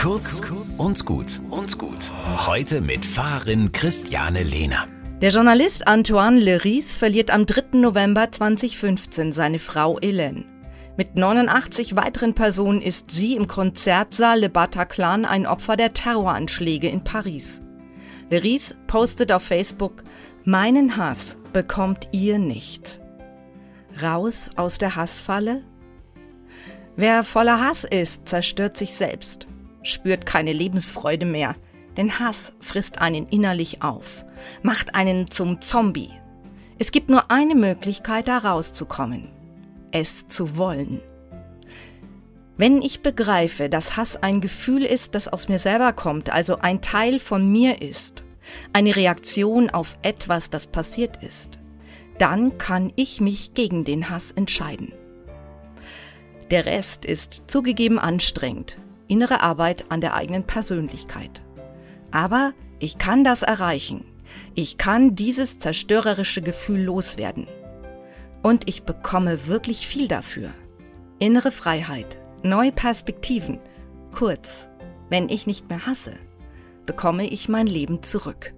Kurz und gut und gut. Heute mit Fahrerin Christiane Lehner. Der Journalist Antoine Leris verliert am 3. November 2015 seine Frau Hélène. Mit 89 weiteren Personen ist sie im Konzertsaal Le Bataclan ein Opfer der Terroranschläge in Paris. Leris postet auf Facebook, meinen Hass bekommt ihr nicht. Raus aus der Hassfalle? Wer voller Hass ist, zerstört sich selbst, spürt keine Lebensfreude mehr, denn Hass frisst einen innerlich auf, macht einen zum Zombie. Es gibt nur eine Möglichkeit, da rauszukommen, es zu wollen. Wenn ich begreife, dass Hass ein Gefühl ist, das aus mir selber kommt, also ein Teil von mir ist, eine Reaktion auf etwas, das passiert ist, dann kann ich mich gegen den Hass entscheiden. Der Rest ist zugegeben anstrengend, innere Arbeit an der eigenen Persönlichkeit. Aber ich kann das erreichen. Ich kann dieses zerstörerische Gefühl loswerden. Und ich bekomme wirklich viel dafür. Innere Freiheit, neue Perspektiven. Kurz, wenn ich nicht mehr hasse, bekomme ich mein Leben zurück.